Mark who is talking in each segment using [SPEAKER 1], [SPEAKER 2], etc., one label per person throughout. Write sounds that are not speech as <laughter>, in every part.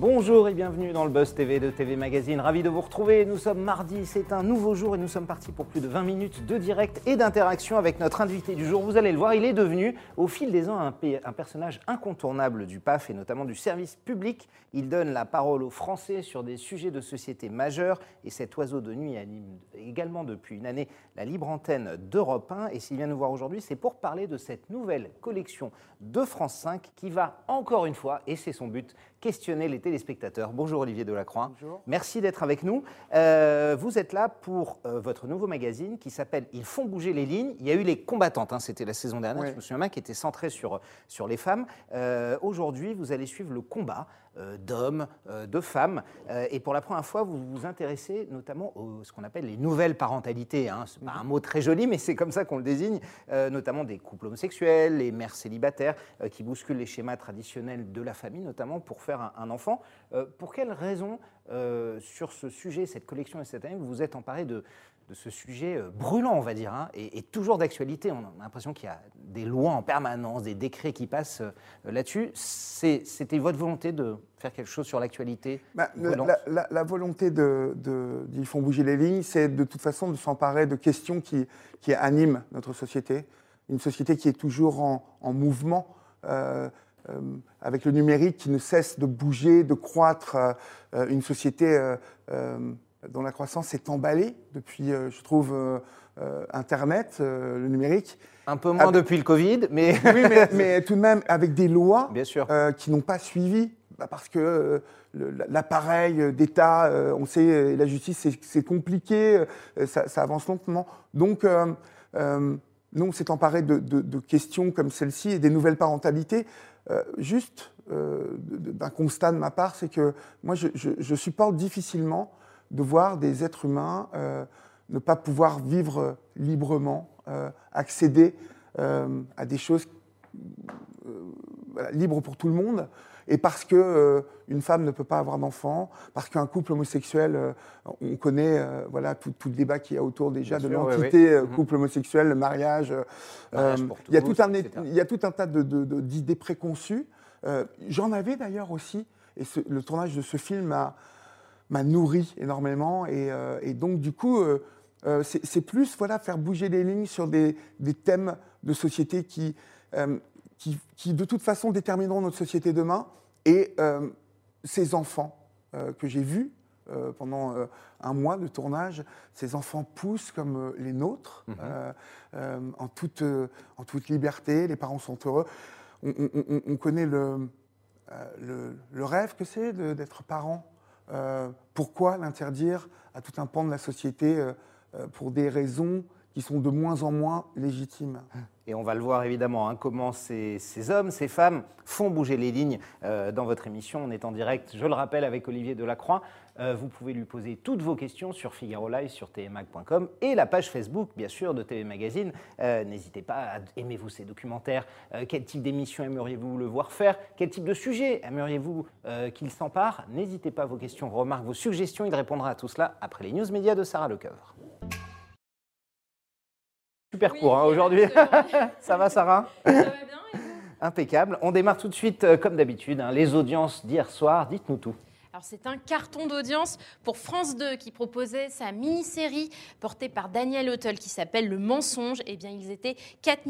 [SPEAKER 1] Bonjour et bienvenue dans le Buzz TV de TV Magazine. Ravi de vous retrouver. Nous sommes mardi, c'est un nouveau jour et nous sommes partis pour plus de 20 minutes de direct et d'interaction avec notre invité du jour. Vous allez le voir, il est devenu au fil des ans un, personnage incontournable du PAF et notamment du service public. Il donne la parole aux Français sur des sujets de société majeurs et cet oiseau de nuit anime également depuis une année la libre antenne d'Europe 1. Et s'il vient nous voir aujourd'hui, c'est pour parler de cette nouvelle collection de France 5 qui va encore une fois, et c'est son but, questionner les téléspectateurs. Bonjour Olivier Delacroix.
[SPEAKER 2] Bonjour.
[SPEAKER 1] Merci d'être avec nous. Euh, vous êtes là pour euh, votre nouveau magazine qui s'appelle Ils font bouger les lignes. Il y a eu les combattantes, hein, c'était la saison dernière,
[SPEAKER 2] Oui.
[SPEAKER 1] je me souviens bien, qui était centré sur, sur les femmes. Euh, Aujourd'hui, vous allez suivre le combat d'hommes, euh, de femmes. Euh, et pour la première fois, vous vous intéressez notamment à ce qu'on appelle les nouvelles parentalités. Hein. Ce n'est pas un mot très joli, mais c'est comme ça qu'on le désigne. Euh, notamment des couples homosexuels, les mères célibataires euh, qui bousculent les schémas traditionnels de la famille, notamment pour faire un, enfant. Euh, pour quelles raisons, euh, sur ce sujet, cette collection et cette année, vous vous êtes emparé de, de ce sujet euh, brûlant, on va dire, hein, et, et toujours d'actualité. On a l'impression qu'il y a des lois en permanence, des décrets qui passent euh, là-dessus. C'était votre volonté de faire quelque chose sur l'actualité
[SPEAKER 2] Bah, la, la- la volonté de, de- d'Ils font bouger les lignes, c'est de toute façon de s'emparer de questions qui, qui animent notre société. Une société qui est toujours en, en mouvement, euh, euh, avec le numérique qui ne cesse de bouger, de croître. euh, une société dont la croissance est emballée depuis, euh, je trouve, euh, euh, Internet, euh, le numérique.
[SPEAKER 1] Un peu moins depuis le Covid, mais <laughs>
[SPEAKER 2] Oui, mais, mais <laughs> tout de même avec des lois
[SPEAKER 1] bien sûr.
[SPEAKER 2] euh, qui n'ont pas suivi, bah, parce que l'appareil d'État, on sait, la justice, c'est- compliqué, ça, ça avance lentement. Donc, nous, on s'est emparé de, de- de questions comme celle-ci et des nouvelles parentalités. Juste d'un constat de ma part, c'est que moi, je, je- je supporte difficilement de voir des êtres humains euh, ne pas pouvoir vivre librement, euh, accéder euh, à des choses voilà, libre pour tout le monde, et parce que euh, une femme ne peut pas avoir d'enfant, parce qu'un couple homosexuel, euh, on connaît euh, voilà tout, tout le débat qu'il y a autour déjà
[SPEAKER 1] Bien
[SPEAKER 2] de l'entité
[SPEAKER 1] Mhm.
[SPEAKER 2] couple homosexuel, le mariage. il y a tout un il y a tout un tas de- d'idées préconçues. J'en avais d'ailleurs aussi, et ce- le tournage de ce film m'a m'a nourri énormément, et, euh, et donc du coup. euh, euh, c'est plus voilà, faire bouger les lignes sur des, des thèmes de société qui, euh, qui, qui, de toute façon, détermineront notre société demain. Et ces enfants que j'ai vus pendant un mois de tournage, ces enfants poussent comme les nôtres,
[SPEAKER 1] Mhm.
[SPEAKER 2] en, toute, en toute liberté. Les parents sont heureux. On, on- on- on connaît le, le, le rêve que c'est d'être parent. Euh, pourquoi l'interdire à tout un pan de la société euh, euh, pour des raisons qui sont de moins en moins légitimes
[SPEAKER 1] Et on va le voir évidemment, hein, comment ces, hommes, ces femmes font bouger les lignes euh, dans votre émission. On est en direct, je le rappelle, avec Olivier Delacroix. Euh, vous pouvez lui poser toutes vos questions sur Figaro Live, sur tmag.com et la page Facebook, bien sûr, de TV Magazine. Euh, N'hésitez pas à aimez-vous ces documentaires Quel type d'émission aimeriez-vous le voir faire? Quel type de sujet aimeriez-vous qu'il s'empare? N'hésitez pas à vos questions, vos remarques, vos suggestions. Il répondra à tout cela après les news médias de Sarah Lecoeur. Super
[SPEAKER 3] Oui,
[SPEAKER 1] court hein, aujourd'hui. <laughs> Ça va, Sarah
[SPEAKER 3] Ça va bien et vous?
[SPEAKER 1] Impeccable. On démarre tout de suite, euh, comme d'habitude, hein, les audiences d'hier soir. Dites-nous tout.
[SPEAKER 3] Alors c'est un carton d'audience pour France 2 qui proposait sa mini-série portée par Daniel Huttel qui s'appelle Le Mensonge. Eh bien ils étaient 4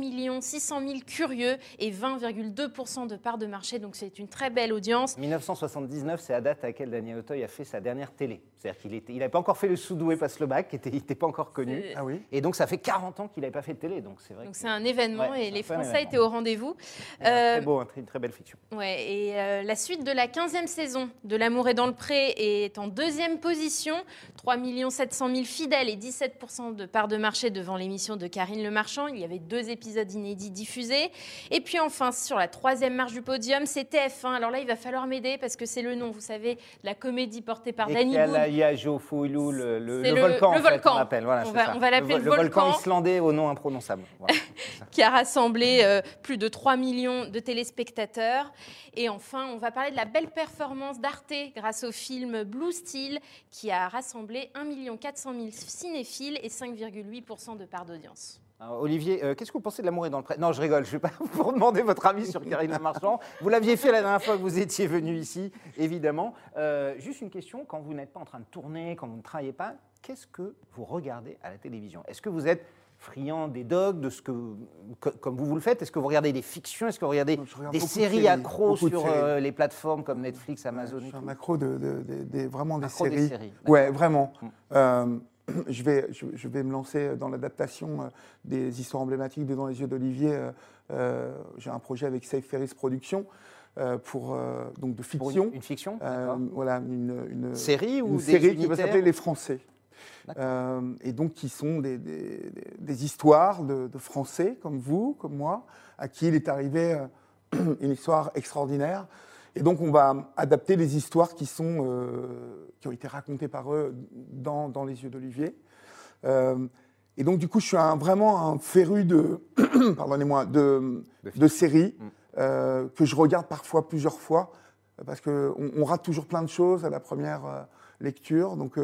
[SPEAKER 3] 600 000 curieux et 20,2% de part de marché. Donc c'est une très belle audience.
[SPEAKER 1] 1979, c'est la date à laquelle Daniel Auteuil a fait sa dernière télé. C'est-à-dire qu'il n'avait il pas encore fait le Soudoué passe le bac, qui était- il n'était pas encore connu.
[SPEAKER 2] Ah oui
[SPEAKER 1] Et donc ça fait 40 ans qu'il n'avait pas fait de télé. Donc c'est vrai
[SPEAKER 3] Donc
[SPEAKER 1] que
[SPEAKER 3] c'est un événement
[SPEAKER 1] Ouais,
[SPEAKER 3] et les Français
[SPEAKER 1] événement.
[SPEAKER 3] étaient au rendez-vous. Euh,
[SPEAKER 1] très beau, une très belle fiction.
[SPEAKER 3] Ouais, et euh, la suite de la 15e saison de L'amour est dans le pré est en deuxième position. 3 700 000 fidèles et 17% de part de marché devant l'émission de Karine Le Marchand. Il y avait deux épisodes inédits diffusés. Et puis enfin, sur la troisième marche du podium, c'est TF1. Alors là, il va falloir m'aider parce que c'est le nom, vous savez, de la comédie portée par
[SPEAKER 1] Et
[SPEAKER 3] Danny Boone.
[SPEAKER 1] là, il y a Joe Fouillou, le, le- le
[SPEAKER 3] le-
[SPEAKER 1] volcan,
[SPEAKER 3] le
[SPEAKER 1] en fait,
[SPEAKER 3] volcan.
[SPEAKER 1] on l'appelle. Voilà,
[SPEAKER 3] On va-
[SPEAKER 1] ça.
[SPEAKER 3] on va l'appeler le
[SPEAKER 1] volcan islandais au nom imprononçable. Voilà, <laughs>
[SPEAKER 3] qui a rassemblé euh, plus de 3 millions de téléspectateurs. Et enfin, on va parler de la belle performance d'Arte grâce au film Blue Steel qui a rassemblé 1 400 000 cinéphiles et 5,8% de part d'audience.
[SPEAKER 1] Olivier, euh, qu'est-ce que vous pensez de l'amour est dans le prêt Non, je rigole, je ne vais pas <laughs> vous demander votre avis sur Karine Marchand. Vous l'aviez fait la dernière fois que vous étiez venu ici, évidemment. Euh, juste une question, quand vous n'êtes pas en train de tourner, quand vous ne travaillez pas, qu'est-ce que vous regardez à la télévision? Est-ce que vous êtes friand des dogs, de ce que, co- comme vous vous le faites Est-ce que vous regardez des fictions? Est-ce que vous regardez des
[SPEAKER 2] de
[SPEAKER 1] séries
[SPEAKER 2] de
[SPEAKER 1] sur
[SPEAKER 2] séries.
[SPEAKER 1] euh, les plateformes comme Netflix, Amazon
[SPEAKER 2] Je suis un accro de, de- de- des- vraiment des
[SPEAKER 1] Accro des
[SPEAKER 2] séries.
[SPEAKER 1] séries,
[SPEAKER 2] Ouais, vraiment.
[SPEAKER 1] Mm.
[SPEAKER 2] Euh, <clears throat> je, vais, je, je vais me lancer dans l'adaptation euh, des histoires emblématiques de Dans les yeux d'Olivier. Euh, J'ai un projet avec Safe Ferris Productions euh, pour euh, donc de
[SPEAKER 1] Pour
[SPEAKER 2] fiction.
[SPEAKER 1] une, une fiction
[SPEAKER 2] voilà, une, une-
[SPEAKER 1] Série ou
[SPEAKER 2] une
[SPEAKER 1] des
[SPEAKER 2] série qui va s'appeler Les Français. Euh, et donc qui sont des, des- histoires de, de Français comme vous, comme moi, à qui il est arrivé euh, <clears throat> une histoire extraordinaire. Et donc on va adapter les histoires qui, sont, euh, qui ont été racontées par eux dans, dans Les yeux d'Olivier. Euh, et donc du coup je suis un- vraiment un féru de, <clears throat> pardonnez-moi, de,
[SPEAKER 1] De
[SPEAKER 2] séries
[SPEAKER 1] Mm.
[SPEAKER 2] euh, que je regarde parfois plusieurs fois parce qu'on on rate toujours plein de choses à la première lecture. Donc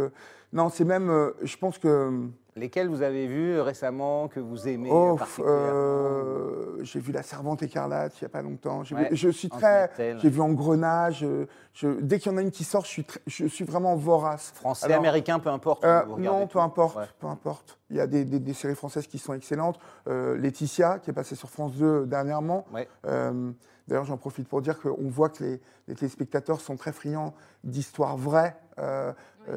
[SPEAKER 2] non, c'est même, euh, je pense que
[SPEAKER 1] Lesquels vous avez vus récemment, que vous aimez
[SPEAKER 2] oh, euh, j'ai vu La Servante écarlate il n'y a pas longtemps. Vu- je suis très, j'ai vu Engrenage. euh, je- dès qu'il y en a une qui sort, je suis, très- je suis vraiment vorace.
[SPEAKER 1] Français,
[SPEAKER 2] Alors,
[SPEAKER 1] américain, peu importe.
[SPEAKER 2] Euh,
[SPEAKER 1] vous
[SPEAKER 2] non,
[SPEAKER 1] tout.
[SPEAKER 2] peu importe,
[SPEAKER 1] Ouais.
[SPEAKER 2] peu importe. Il y a des, des- des séries françaises qui sont excellentes. Euh, Laetitia, qui est passée sur France 2 dernièrement.
[SPEAKER 1] Ouais.
[SPEAKER 2] D'ailleurs, j'en profite pour dire qu'on voit que les, les téléspectateurs sont très friands d'histoires vraies, euh,
[SPEAKER 3] Oui,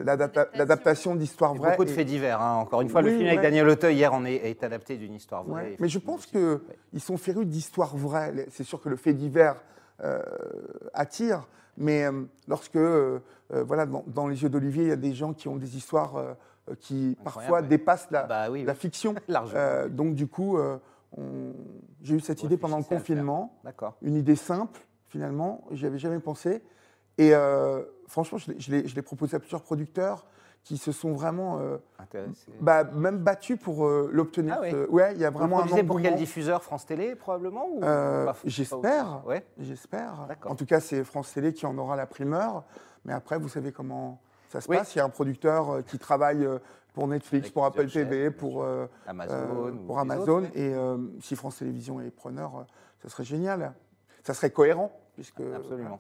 [SPEAKER 2] l'adaptation d'histoires vraies.
[SPEAKER 1] beaucoup de faits divers. hein. Encore une fois, le film avec. Daniel Auteuil hier en est, est adapté d'une histoire vraie.
[SPEAKER 2] Ouais, Mais je pense qu'ils sont férus d'histoires vraies. C'est sûr que le fait divers euh, attire, mais euh, lorsque, voilà, dans, dans les yeux d'Olivier, il y a des gens qui ont des histoires qui parfois
[SPEAKER 1] Incroyable,
[SPEAKER 2] dépassent la,
[SPEAKER 1] Bah oui,
[SPEAKER 2] la
[SPEAKER 1] oui.
[SPEAKER 2] fiction. <laughs> Euh, donc du coup, euh, on- j'ai eu cette
[SPEAKER 1] Vous
[SPEAKER 2] idée pendant le confinement,
[SPEAKER 1] D'accord.
[SPEAKER 2] une idée simple finalement, j'y avais jamais pensé. Et euh, franchement, je l'ai- proposé à plusieurs producteurs qui se sont vraiment euh, bah, même battus pour euh, l'obtenir.
[SPEAKER 1] Ah oui.
[SPEAKER 2] Ouais, il y a
[SPEAKER 1] Vous
[SPEAKER 2] vraiment un
[SPEAKER 1] produisez pour quel diffuseur? France Télé, probablement ou
[SPEAKER 2] j'espère.
[SPEAKER 1] Ouais.
[SPEAKER 2] J'espère. En tout cas, c'est France Télé qui en aura la primeur. Mais après, vous savez comment ça se
[SPEAKER 1] Oui.
[SPEAKER 2] passe. Il y a un producteur qui travaille pour Netflix, pour Apple TV, pour, euh,
[SPEAKER 1] Amazon.
[SPEAKER 2] euh,
[SPEAKER 1] ou
[SPEAKER 2] pour Amazon.
[SPEAKER 1] autres.
[SPEAKER 2] Et euh, si France Télévisions est preneur, ça serait génial. Ça serait cohérent. Puisque,
[SPEAKER 1] Absolument.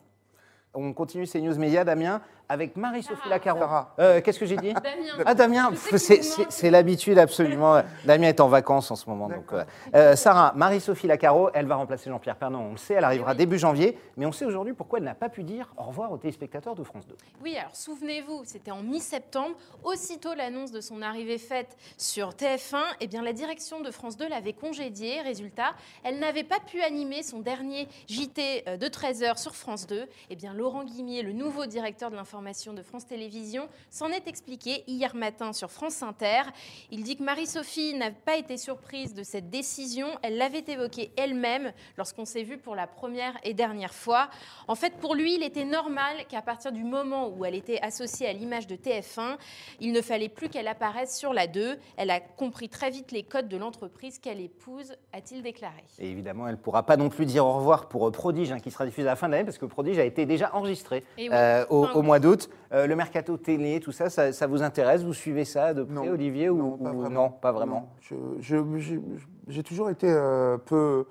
[SPEAKER 1] On continue ces news médias, Damien, avec Marie-Sophie. Lacaro.
[SPEAKER 2] Sarah.
[SPEAKER 1] Euh, Qu'est-ce que j'ai dit <laughs>
[SPEAKER 3] Damien.
[SPEAKER 1] Ah Damien, c'est- l'habitude absolument. <laughs> Damien est en vacances en ce moment. Donc, euh, euh, Sarah, Marie-Sophie Lacaro, elle va remplacer Jean-Pierre Pernon, on le sait, elle arrivera
[SPEAKER 3] Oui.
[SPEAKER 1] début janvier, mais on sait aujourd'hui pourquoi elle n'a pas pu dire au revoir aux téléspectateurs de France 2.
[SPEAKER 3] Oui, alors souvenez-vous, c'était en mi-septembre. Aussitôt l'annonce de son arrivée faite sur TF1, eh bien, la direction de France 2 l'avait congédiée. Résultat, elle n'avait pas pu animer son dernier JT de 13h sur France 2. Eh bien, Laurent Guimier, le nouveau directeur de l'information de France Télévisions, s'en est expliqué hier matin sur France Inter. Il dit que Marie-Sophie n'a pas été surprise de cette décision. Elle l'avait évoquée elle-même lorsqu'on s'est vu pour la première et dernière fois. En fait, pour lui, il était normal qu'à partir du moment où elle était associée à l'image de TF1, il ne fallait plus qu'elle apparaisse sur la 2. Elle a compris très vite les codes de l'entreprise qu'elle épouse, a-t-il déclaré.
[SPEAKER 1] Évidemment, elle ne pourra pas non plus dire au revoir pour euh, Prodige, hein, qui sera diffusé à la fin de l'année, parce que Prodige a été déjà enregistré
[SPEAKER 3] oui,
[SPEAKER 1] euh, au, mois d'août. Euh, le mercato télé, tout ça, ça, ça vous intéresse? Vous suivez ça de près,
[SPEAKER 2] Non.
[SPEAKER 1] Olivier ou,
[SPEAKER 2] Non, pas
[SPEAKER 1] ou- non, pas vraiment?
[SPEAKER 2] J'ai toujours été euh, peu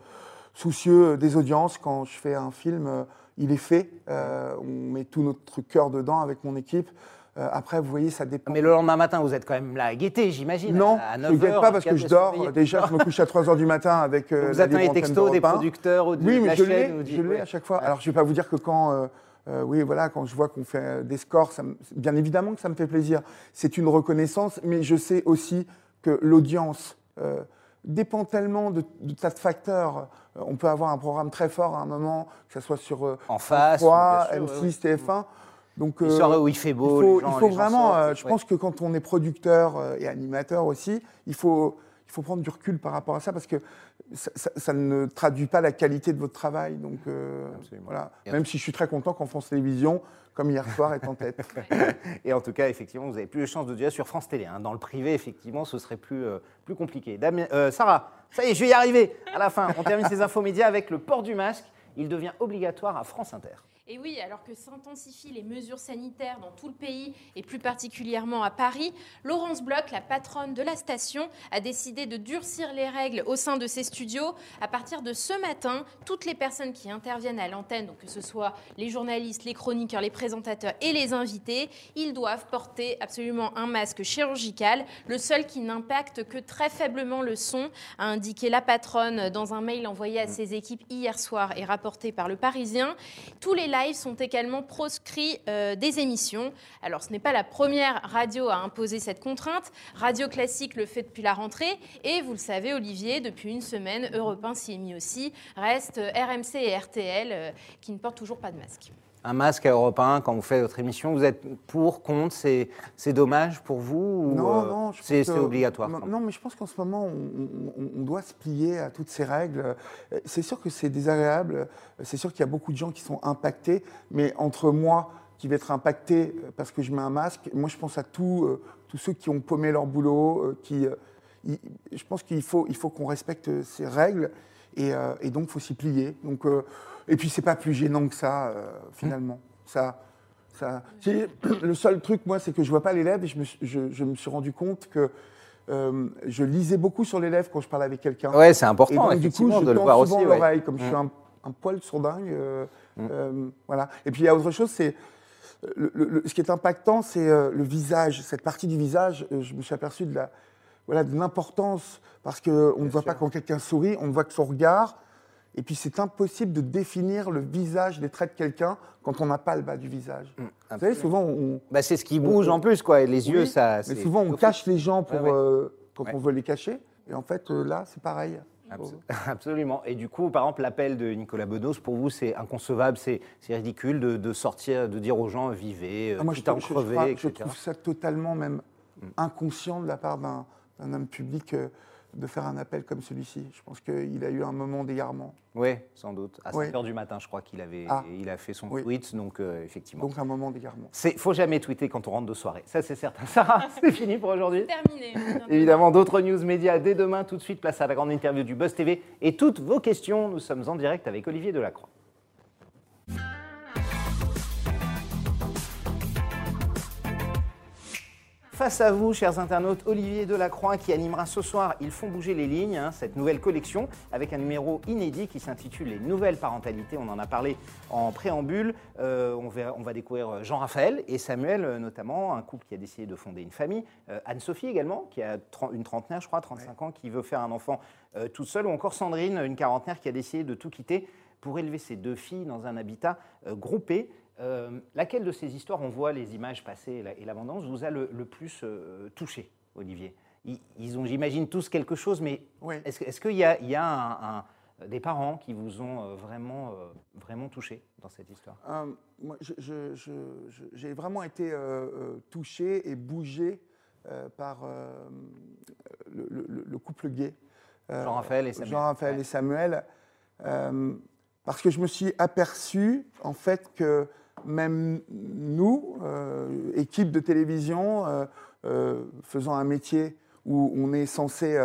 [SPEAKER 2] soucieux des audiences. Quand je fais un film, euh, il est fait. Euh, on met tout notre cœur dedans avec mon équipe. Euh, après, vous voyez, ça dépend.
[SPEAKER 1] Mais le lendemain matin, vous êtes quand même là à guetter, j'imagine.
[SPEAKER 2] non,
[SPEAKER 1] à, à
[SPEAKER 2] je
[SPEAKER 1] 9
[SPEAKER 2] ne pas parce que
[SPEAKER 1] 24
[SPEAKER 2] je dors. Déjà, je me couche à 3 h du matin avec euh,
[SPEAKER 1] Vous attendez les textos des producteurs ou de
[SPEAKER 2] Oui, mais
[SPEAKER 1] la
[SPEAKER 2] je
[SPEAKER 1] chaîne
[SPEAKER 2] l'ai,
[SPEAKER 1] ou du-
[SPEAKER 2] je l'ai à chaque fois. Alors, je ne vais pas vous dire que quand, euh, euh, oui, voilà, quand je vois qu'on fait des scores, ça me- bien évidemment que ça me fait plaisir. C'est une reconnaissance, mais je sais aussi que l'audience euh, dépend tellement de, de tas de facteurs. Euh, on peut avoir un programme très fort à un moment, que ce soit sur euh,
[SPEAKER 1] En face,
[SPEAKER 2] 3,
[SPEAKER 1] bien sûr,
[SPEAKER 2] M6,
[SPEAKER 1] ouais, ouais.
[SPEAKER 2] TF1. Donc, euh,
[SPEAKER 1] soirée où il fait beau,
[SPEAKER 2] il faut,
[SPEAKER 1] les gens-
[SPEAKER 2] il faut vraiment,
[SPEAKER 1] sortent,
[SPEAKER 2] euh, je
[SPEAKER 1] ouais.
[SPEAKER 2] pense que quand on est producteur euh, et animateur aussi, il faut, il faut prendre du recul par rapport à ça parce que ça, ça- ça ne traduit pas la qualité de votre travail. Donc euh, voilà, même si je suis très content qu'en France Télévisions, comme hier soir, est en tête. <laughs>
[SPEAKER 1] Et en tout cas, effectivement, vous avez plus de chances de dire sur France Télé. hein. Dans le privé, effectivement, ce serait plus, euh, plus compliqué. Damien- euh, Sarah, ça y est, je vais y arriver. À la fin, on termine ces <laughs> infos médias avec le port du masque. Il devient obligatoire à France Inter.
[SPEAKER 3] Et oui, alors que s'intensifient les mesures sanitaires dans tout le pays et plus particulièrement à Paris, Laurence Bloch, la patronne de la station, a décidé de durcir les règles au sein de ses studios. À partir de ce matin, toutes les personnes qui interviennent à l'antenne, donc que ce soit les journalistes, les chroniqueurs, les présentateurs et les invités, ils doivent porter absolument un masque chirurgical, le seul qui n'impacte que très faiblement le son, a indiqué la patronne dans un mail envoyé à ses équipes hier soir et rapporté par le Parisien. Tous les sont également proscrits euh, des émissions. Alors ce n'est pas la première radio à imposer cette contrainte. Radio Classique le fait depuis la rentrée. Et vous le savez, Olivier, depuis une semaine, Europe 1 s'y est mis aussi. Reste RMC et RTL euh, qui ne portent toujours pas de masque
[SPEAKER 1] un masque à Europe 1 quand vous faites votre émission Vous êtes pour, contre C'est dommage pour vous
[SPEAKER 2] Non, euh, non.
[SPEAKER 1] C'est obligatoire
[SPEAKER 2] non, mais je pense qu'en ce moment, on, doit se plier à toutes ces règles. C'est sûr que c'est désagréable. C'est sûr qu'il y a beaucoup de gens qui sont impactés. Mais entre moi, qui vais être impacté parce que je mets un masque, moi, je pense à tous euh, tous ceux qui ont paumé leur boulot. Euh, qui, je pense qu'il faut, il faut qu'on respecte ces règles. Et, et donc, il faut s'y plier. Donc, et puis, c'est pas plus gênant que ça, euh, finalement. Ça, ça, le seul truc, moi, c'est que je vois pas l'élève et je me, je, me, suis rendu compte que euh, je lisais beaucoup sur l'élève quand je parlais avec quelqu'un.
[SPEAKER 1] Ouais, c'est important, et donc, du coup, je de le voir aussi.
[SPEAKER 2] l'oreille, comme je suis mm. un, poil sourdingue. Euh, mm. voilà. Et puis, il y a autre chose, c'est. ce qui est impactant, c'est le visage, cette partie du visage. je me suis aperçu de la, voilà, de l'importance parce qu'on ne voit pas quand quelqu'un sourit, on ne voit que son regard. Et puis c'est impossible de définir le visage, les traits de quelqu'un quand on n'a pas le bas du visage. Mmh, Vous savez, souvent on.
[SPEAKER 1] Bah, c'est ce qui bouge en plus, quoi. Et les yeux, ça.
[SPEAKER 2] Mais souvent on cache les gens pour, euh, quand on veut les cacher. Et en fait, euh, là, c'est pareil. <laughs>
[SPEAKER 1] Absolument. Et du coup, par exemple, l'appel de Nicolas Bedos, pour vous, c'est inconcevable, c'est ridicule de, sortir, de dire aux gens vivez, ah, moi, je, en crever,
[SPEAKER 2] je, trouve ça totalement même mmh. inconscient de la part d'un homme public. Euh, de faire un appel comme celui-ci. Je pense qu'il a eu un moment d'égarement.
[SPEAKER 1] Oui, sans doute. À 5 h du matin, je crois qu'il avait, ah. il a fait son tweet, donc euh, effectivement.
[SPEAKER 2] Donc un moment d'égarement.
[SPEAKER 1] Il faut jamais tweeter quand on rentre de soirée. Ça, c'est certain. <laughs> Sarah, c'est fini pour aujourd'hui.
[SPEAKER 3] Terminé.
[SPEAKER 1] Évidemment, d'autres news médias dès demain. Tout de suite, place à la grande interview du Buzz TV et toutes vos questions. Nous sommes en direct avec Olivier Delacroix. Face à vous, chers internautes, Olivier Delacroix qui animera ce soir Ils font bouger les lignes, hein, cette nouvelle collection avec un numéro inédit qui s'intitule Les nouvelles parentalités. On en a parlé en préambule. Euh, on, va, découvrir Jean-Raphaël et Samuel euh, notamment, un couple qui a décidé de fonder une famille. Euh, Anne-Sophie également, qui a une trentenaire, je crois, 35 ans, qui veut faire un enfant toute seule. Ou encore Sandrine, une quarantenaire qui a décidé de tout quitter pour élever ses deux filles dans un habitat groupé. Euh, laquelle de ces histoires, on voit les images passer et l'abondance, vous a le, plus euh, touché, Olivier? Ils, ont, j'imagine, tous quelque chose, mais est-ce, qu'il y a, des parents qui vous ont euh, vraiment, vraiment touché dans cette histoire?
[SPEAKER 2] Moi, j'ai vraiment été touché et bougé par le, couple gay.
[SPEAKER 1] Jean-Raphaël et Samuel.
[SPEAKER 2] Jean-Raphaël et Samuel. parce que je me suis aperçu, en fait, que même nous, euh, équipe de télévision, euh, euh, faisant un métier où on est censé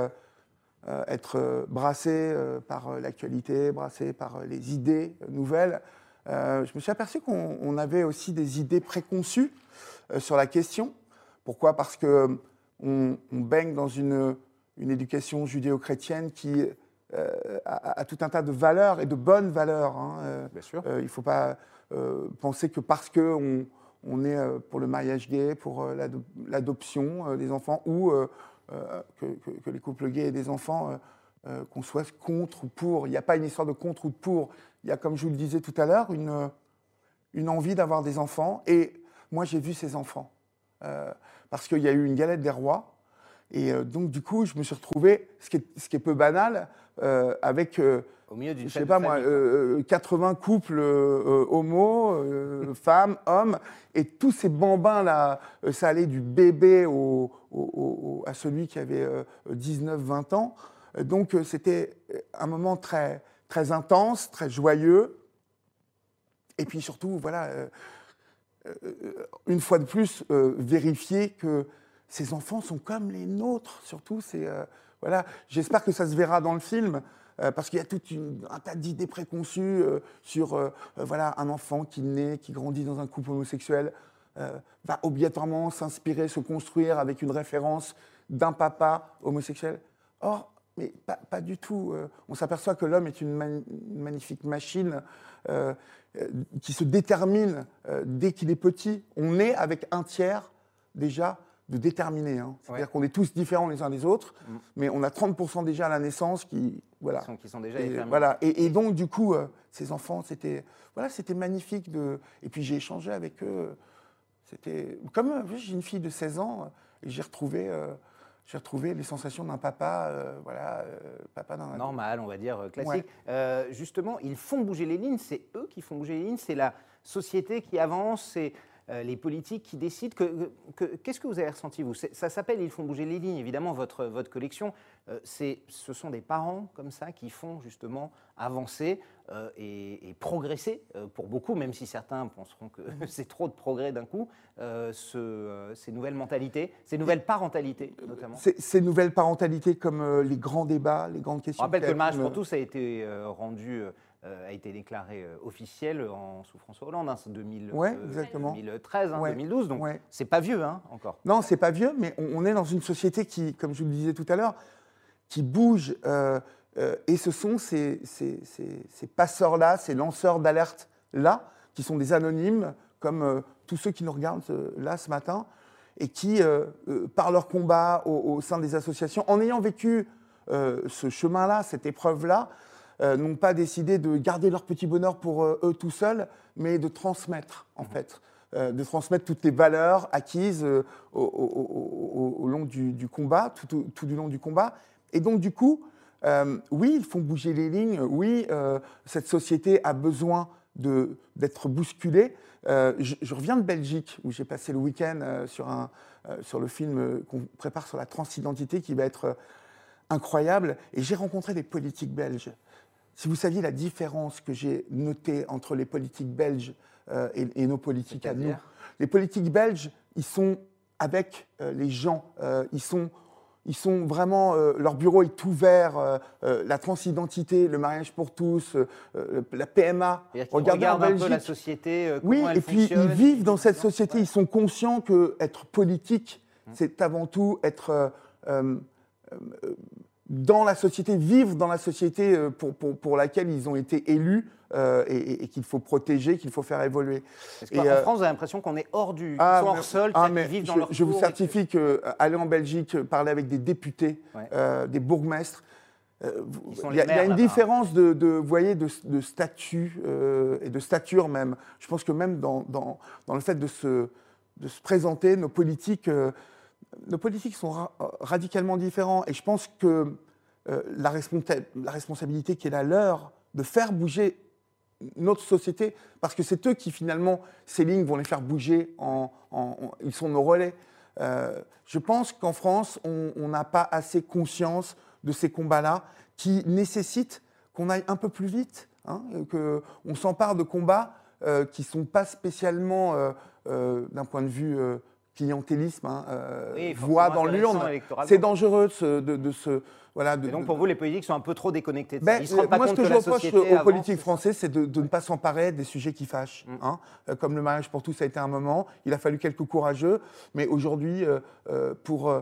[SPEAKER 2] être brassé par l'actualité, brassé par les idées nouvelles, je me suis aperçu qu'on avait aussi des idées préconçues sur la question. Pourquoi? Parce que on, baigne dans une, une éducation judéo-chrétienne qui a, tout un tas de valeurs et de bonnes valeurs. Hein.
[SPEAKER 1] Bien sûr.
[SPEAKER 2] il ne faut pas penser que parce qu'on on est euh, pour le mariage gay, pour euh, l'adoption des enfants, ou que, les couples gays aient des enfants, qu'on soit contre ou pour. Il n'y a pas une histoire de contre ou de pour. Il y a, comme je vous le disais tout à l'heure, une, envie d'avoir des enfants. Et moi, j'ai vu ces enfants. parce qu'il y a eu une galette des rois. Et donc, du coup, je me suis retrouvé, ce qui est peu banal, avec
[SPEAKER 1] au milieu d'une
[SPEAKER 2] Je sais pas moi, 80 euh, euh, couples euh, homo, <laughs> femmes, hommes, et tous ces bambins là, ça allait du bébé au, à celui qui avait 19-20 ans. Donc c'était un moment très, très intense, très joyeux. Et puis surtout, voilà, une fois de plus, vérifier que ces enfants sont comme les nôtres. Surtout, c'est voilà. J'espère que ça se verra dans le film. Euh, parce qu'il y a tout un tas d'idées préconçues euh, sur euh, voilà, un enfant qui naît, qui grandit dans un couple homosexuel, va obligatoirement s'inspirer, se construire avec une référence d'un papa homosexuel. Or, mais pas, du tout. on s'aperçoit que l'homme est une, une magnifique machine qui se détermine dès qu'il est petit. On est avec un tiers déjà de déterminé. hein. C'est-à-dire
[SPEAKER 1] Ouais.
[SPEAKER 2] qu'on est tous différents les uns des autres,
[SPEAKER 1] Mm.
[SPEAKER 2] mais on a 30% déjà à la naissance qui, voilà.
[SPEAKER 1] Qui sont, qui sont déjà
[SPEAKER 2] Et, voilà. Et, et donc, du coup, euh, ces enfants, c'était voilà, c'était magnifique. De... Et puis, j'ai échangé avec eux. C'était comme euh, j'ai une fille de 16 ans euh, et j'ai retrouvé, euh, j'ai retrouvé les sensations d'un papa, euh, voilà, euh, papa d'un
[SPEAKER 1] normal, on va dire, euh, classique.
[SPEAKER 2] Ouais.
[SPEAKER 1] Euh, justement, ils font bouger les lignes, c'est eux qui font bouger les lignes, c'est la société qui avance, c'est euh, les politiques qui décident. Que, que- Qu'est-ce que vous avez ressenti, vous? Ça s'appelle Ils font bouger les lignes, évidemment, votre, votre collection. euh, ce sont des parents comme ça qui font justement avancer euh, et, et progresser euh, pour beaucoup, même si certains penseront que <laughs> c'est trop de progrès d'un coup, euh, ce, euh, ces nouvelles mentalités, ces nouvelles parentalités notamment.
[SPEAKER 2] Ces, ces nouvelles parentalités comme euh, les grands débats, les grandes
[SPEAKER 1] On
[SPEAKER 2] questions.
[SPEAKER 1] rappelle que le mariage pour tous a été euh, rendu, euh, a été déclaré euh, officiel en, sous François Hollande, hein, c'est 2000,
[SPEAKER 2] Ouais, exactement.
[SPEAKER 1] 2013, hein,
[SPEAKER 2] Ouais,
[SPEAKER 1] 2012, donc
[SPEAKER 2] ouais.
[SPEAKER 1] c'est pas vieux hein, encore.
[SPEAKER 2] Non, c'est pas vieux, mais on, on est dans une société qui, comme je vous le disais tout à l'heure, qui bouge. euh, euh, et ce sont ces, ces- ces- ces passeurs-là, ces lanceurs d'alerte-là, qui sont des anonymes, comme euh, tous ceux qui nous regardent euh, là ce matin, et qui, euh, euh, par leur combat au, au sein des associations, en ayant vécu euh, ce chemin-là, cette épreuve-là, euh, n'ont pas décidé de garder leur petit bonheur pour euh, eux tout seuls, mais de transmettre, en fait. Euh, de transmettre toutes les valeurs acquises au, au- au- au- au long du, du combat, tout, du long du combat. Et donc, du coup, oui, ils font bouger les lignes. Oui, cette société a besoin d'être bousculée. Je, je reviens de Belgique, où j'ai passé le week-end sur, un, sur le film qu'on prépare sur la transidentité, qui va être incroyable. Et j'ai rencontré des politiques belges. Si vous saviez la différence que j'ai notée entre les politiques belges euh, et, et nos politiques à nous, les politiques belges, ils sont avec euh, les gens, euh, ils sont ils sont vraiment, euh, leur bureau est ouvert, euh, euh, la transidentité, le mariage pour tous, la PMA. Regardez en
[SPEAKER 1] un peu la
[SPEAKER 2] Belgique.
[SPEAKER 1] société,
[SPEAKER 2] Oui,
[SPEAKER 1] elle
[SPEAKER 2] et puis ils vivent dans cette société,
[SPEAKER 1] Ouais.
[SPEAKER 2] ils sont conscients que être politique,
[SPEAKER 1] Mm.
[SPEAKER 2] c'est avant tout être dans la société, vivre dans la société euh, pour, pour, pour laquelle ils ont été élus euh, et, qu'il faut protéger, qu'il faut faire évoluer.
[SPEAKER 1] Parce qu'en
[SPEAKER 2] euh,
[SPEAKER 1] France, vous avez l'impression qu'on est hors du,
[SPEAKER 2] Ah,
[SPEAKER 1] hors sol,
[SPEAKER 2] ah, mais
[SPEAKER 1] vivent dans
[SPEAKER 2] je,
[SPEAKER 1] leur
[SPEAKER 2] je vous certifie que euh, aller en Belgique, parler avec des députés,
[SPEAKER 1] Ouais.
[SPEAKER 2] euh, des bourgmestres, il y, a- y une différence de, de, vous voyez, de, de statut et de stature même. Je pense que même dans, dans, dans le fait de se, de se présenter, nos politiques, nos politiques sont ra- radicalement différents. Et je pense que euh, la, responsa- la responsabilité qui est la leur de faire bouger notre société, parce que c'est eux qui finalement, ces lignes vont les faire bouger, ils sont nos relais. Euh, je pense qu'en France, on n'a pas assez conscience de ces combats-là qui nécessitent qu'on aille un peu plus vite, hein, qu'on s'empare de combats euh, qui ne sont pas spécialement, euh, euh, d'un point de vue euh, clientélisme, hein, euh,
[SPEAKER 1] Oui, forcément
[SPEAKER 2] dans l'urne. C'est dangereux de, se- de, de se... Voilà, de,
[SPEAKER 1] Et donc pour vous, les politiques sont un peu trop déconnectés de ça.
[SPEAKER 2] ben,
[SPEAKER 1] Ils se rendent pas
[SPEAKER 2] moi, ce que,
[SPEAKER 1] que,
[SPEAKER 2] je reproche aux
[SPEAKER 1] avance,
[SPEAKER 2] politiques français, c'est de, de ne pas s'emparer des sujets qui fâchent.
[SPEAKER 1] Mm.
[SPEAKER 2] hein. Euh, comme le mariage pour tous, ça a été un moment. Il a fallu quelques courageux. Mais aujourd'hui, euh, pour euh,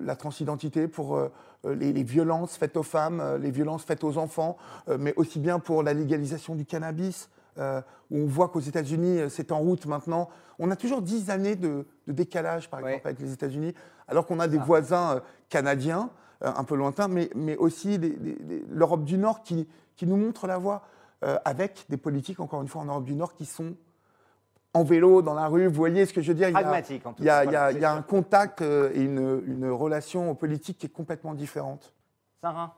[SPEAKER 2] la transidentité, pour euh, les, les violences faites aux femmes, les violences faites aux enfants, mais aussi bien pour la légalisation du cannabis, euh, où on voit qu'aux États-Unis, euh, c'est en route maintenant. On a toujours 10 années de, de décalage, par exemple, avec les États-Unis, alors qu'on a des
[SPEAKER 1] Ah.
[SPEAKER 2] voisins euh, canadiens, un peu lointains, mais, mais aussi l'Europe du Nord qui, qui nous montre la voie, avec des politiques, encore une fois, en Europe du Nord qui sont en vélo, dans la rue. Vous voyez ce que je veux dire? Il y a-
[SPEAKER 1] Pragmatique, en tout cas.
[SPEAKER 2] il y a-
[SPEAKER 1] Voilà,
[SPEAKER 2] il y a
[SPEAKER 1] c'est
[SPEAKER 2] un contact et une, une relation politique qui est complètement différente.
[SPEAKER 1] Sarah,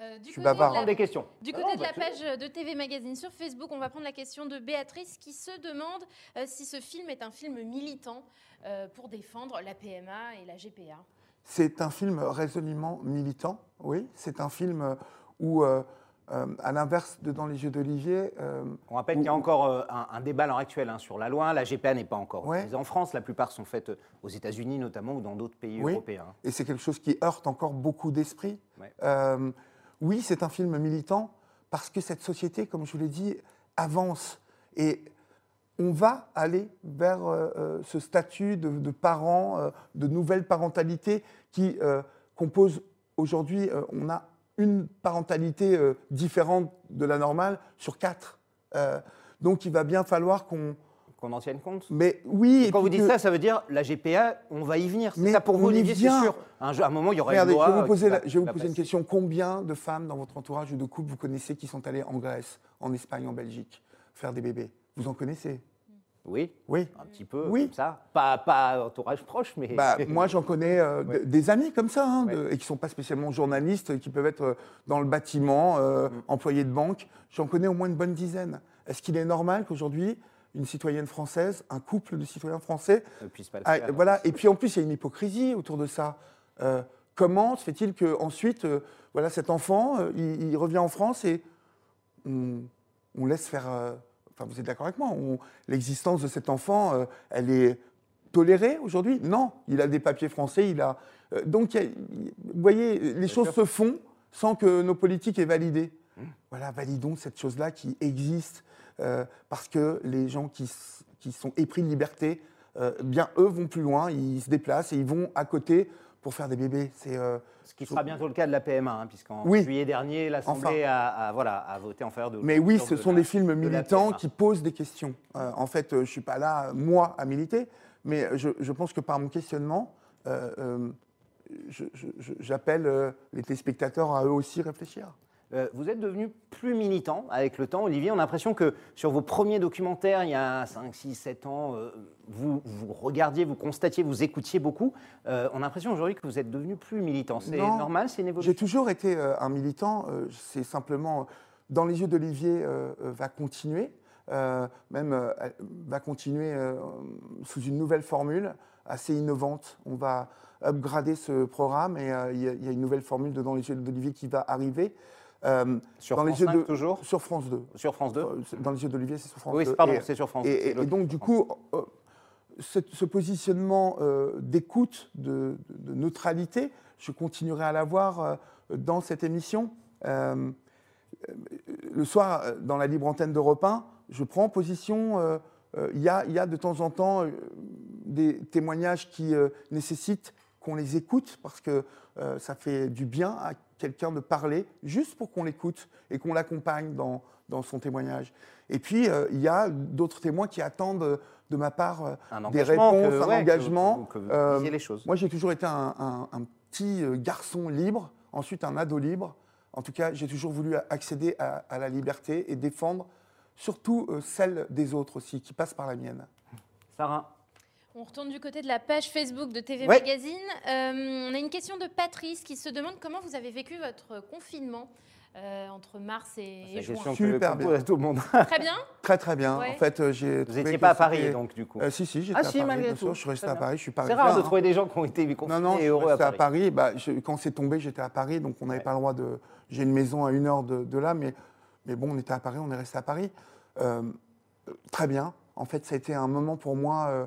[SPEAKER 3] Euh, du
[SPEAKER 2] suis
[SPEAKER 3] côté
[SPEAKER 2] bavard,
[SPEAKER 3] de la-
[SPEAKER 1] prendre des questions.
[SPEAKER 3] Du
[SPEAKER 1] Ah
[SPEAKER 3] côté
[SPEAKER 1] non,
[SPEAKER 3] de la
[SPEAKER 1] bah,
[SPEAKER 3] page de TV Magazine sur Facebook, on va prendre la question de Béatrice qui se demande euh, si ce film est un film militant euh, pour défendre la PMA et la GPA.
[SPEAKER 2] C'est un film résolument militant, oui. C'est un film où, euh, euh, à l'inverse de Dans les yeux d'Olivier, euh,
[SPEAKER 1] On rappelle qu'il y a encore euh, un, un débat à l'heure actuelle hein, sur la loi. La GPA n'est pas encore
[SPEAKER 2] Ouais.
[SPEAKER 1] en France. La plupart sont faites aux États-Unis notamment ou dans d'autres pays
[SPEAKER 2] Oui.
[SPEAKER 1] européens.
[SPEAKER 2] et c'est quelque chose qui heurte encore beaucoup d'esprits.
[SPEAKER 1] Ouais.
[SPEAKER 2] Oui, c'est un film militant parce que cette société, comme je vous l'ai dit, avance. Et on va aller vers euh, euh, ce statut de, de parents, euh, de nouvelle parentalité qui compose aujourd'hui, on a une parentalité différente de la normale sur quatre. Donc il va bien falloir qu'on...
[SPEAKER 1] Qu'on en tienne compte
[SPEAKER 2] Mais oui... et
[SPEAKER 1] Quand vous dites
[SPEAKER 2] que-
[SPEAKER 1] ça, ça veut dire la GPA, on va y venir. C'est
[SPEAKER 2] Mais
[SPEAKER 1] ça pour vous, Olivier, c'est sûr. Un, à un moment, il y aura
[SPEAKER 2] Regardez,
[SPEAKER 1] une loi.
[SPEAKER 2] je vais vous
[SPEAKER 1] euh,
[SPEAKER 2] poser,
[SPEAKER 1] qui
[SPEAKER 2] la-
[SPEAKER 1] va-
[SPEAKER 2] je vais vous
[SPEAKER 1] va
[SPEAKER 2] poser une question. Combien de femmes dans votre entourage ou de couple vous connaissez qui sont allées en Grèce, en Espagne, en Belgique faire des bébés? Vous en connaissez?
[SPEAKER 1] Oui,
[SPEAKER 2] Oui.
[SPEAKER 1] un petit peu,
[SPEAKER 2] Oui.
[SPEAKER 1] comme ça. Pas, pas entourage proche, mais.
[SPEAKER 2] Bah, <laughs> moi, j'en connais euh,
[SPEAKER 1] Ouais.
[SPEAKER 2] des amis comme ça, hein,
[SPEAKER 1] Ouais.
[SPEAKER 2] de- et qui ne sont pas spécialement journalistes, qui peuvent être euh, dans le bâtiment, euh,
[SPEAKER 1] Mm.
[SPEAKER 2] employés de banque. J'en connais au moins une bonne dizaine. Est-ce qu'il est normal qu'aujourd'hui, une citoyenne française, un couple de citoyens français,
[SPEAKER 1] ne puisse pas le
[SPEAKER 2] ah, voilà, et puis en plus, il y a une hypocrisie autour de ça. Euh, comment se fait-il qu'ensuite, voilà, cet enfant, euh, il, il revient en France et on, on laisse faire. euh, Enfin, vous êtes d'accord avec moi L'existence de cet enfant, euh, elle est tolérée aujourd'hui? Non, il a des papiers français, il a. euh, donc, il a- vous voyez, les choses
[SPEAKER 1] sûr.
[SPEAKER 2] se font sans que nos politiques aient validé. Voilà, validons cette chose-là qui existe euh, parce que les gens qui, sont épris de liberté, euh, bien eux vont plus loin, ils se déplacent et ils vont à côté pour faire des bébés. C'est euh,
[SPEAKER 1] Ce qui sera bientôt le cas de la PMA, hein, puisqu'en
[SPEAKER 2] Oui.
[SPEAKER 1] juillet dernier, l'Assemblée a, a- voilà, a voté en faveur de.
[SPEAKER 2] Mais oui, ce sont
[SPEAKER 1] de la-
[SPEAKER 2] des films militants qui posent des questions. En fait, je ne suis pas là, moi, à militer, mais je, je pense que par mon questionnement, j'appelle les téléspectateurs à eux aussi réfléchir.
[SPEAKER 1] Euh, vous êtes devenu plus militant avec le temps, Olivier. On a l'impression que sur vos premiers documentaires, il y a 5, 6, 7 ans, euh, vous, vous regardiez, vous constatiez, vous écoutiez beaucoup. Euh, on a l'impression aujourd'hui que vous êtes devenu plus militant. C'est
[SPEAKER 2] Non.
[SPEAKER 1] normal, c'est une évolution
[SPEAKER 2] J'ai toujours été euh, un militant. euh, c'est simplement dans les yeux d'Olivier va continuer, même va continuer sous une nouvelle formule assez innovante. On va upgrader ce programme et il y, a- il y a une nouvelle formule de dans les yeux d'Olivier qui va arriver. Euh,
[SPEAKER 1] Sur
[SPEAKER 2] dans
[SPEAKER 1] France
[SPEAKER 2] les yeux
[SPEAKER 1] 5
[SPEAKER 2] de,
[SPEAKER 1] toujours
[SPEAKER 2] sur France 2.
[SPEAKER 1] Sur France 2
[SPEAKER 2] Euh, Dans les yeux d'Olivier, c'est sur France
[SPEAKER 1] Oui,
[SPEAKER 2] 2.
[SPEAKER 1] pardon,
[SPEAKER 2] Et-
[SPEAKER 1] c'est sur France 2.
[SPEAKER 2] et, donc, du coup, euh, ce, ce positionnement euh, d'écoute, de, de neutralité, je continuerai à l'avoir dans cette émission. Le soir, dans la libre antenne d'Europe 1, je prends position. Il y, a, il y a de temps en temps des témoignages qui nécessitent qu'on les écoute parce que ça fait du bien à quelqu'un de parler juste pour qu'on l'écoute et qu'on l'accompagne dans, dans son témoignage. Et puis, euh, il y a d'autres témoins qui attendent euh, de ma part euh,
[SPEAKER 1] un
[SPEAKER 2] des
[SPEAKER 1] engagement
[SPEAKER 2] réponses,
[SPEAKER 1] que-
[SPEAKER 2] un
[SPEAKER 1] ouais, que-
[SPEAKER 2] engagement.
[SPEAKER 1] Que, vous
[SPEAKER 2] Euh,
[SPEAKER 1] les choses.
[SPEAKER 2] Moi, j'ai toujours été un, un- un petit garçon libre, ensuite un ado libre. En tout cas, j'ai toujours voulu accéder à, à la liberté et défendre surtout euh, celle des autres aussi, qui passe par la mienne.
[SPEAKER 1] Sarah,
[SPEAKER 3] On retourne du côté de la page Facebook de TV
[SPEAKER 1] Ouais.
[SPEAKER 3] Magazine. Euh, on a une question de Patrice qui se demande comment vous avez vécu votre confinement euh, entre mars et, et juin.
[SPEAKER 2] Super bien.
[SPEAKER 1] à tout le monde. <laughs>
[SPEAKER 3] Très bien.
[SPEAKER 2] Très très bien.
[SPEAKER 3] Ouais.
[SPEAKER 2] En fait, euh, j'ai.
[SPEAKER 1] Vous n'étiez pas à Paris, donc, du coup.
[SPEAKER 2] Euh, si, si, j'étais
[SPEAKER 1] Ah,
[SPEAKER 2] à
[SPEAKER 1] si,
[SPEAKER 2] Paris,
[SPEAKER 1] malgré
[SPEAKER 2] bien
[SPEAKER 1] tout.
[SPEAKER 2] sûr. Je suis resté à. Paris, je suis pas
[SPEAKER 1] C'est rare de trouver des gens qui ont été confinés
[SPEAKER 2] Non, non,
[SPEAKER 1] et heureux à Paris.
[SPEAKER 2] Paris. Bah, je- quand c'est tombé, j'étais à Paris, donc on n'avait
[SPEAKER 1] Ouais.
[SPEAKER 2] pas le droit de. J'ai une maison à une heure de, de là, mais, mais bon, on était à Paris, on est resté à Paris. Très bien. En fait, ça a été un moment pour moi euh,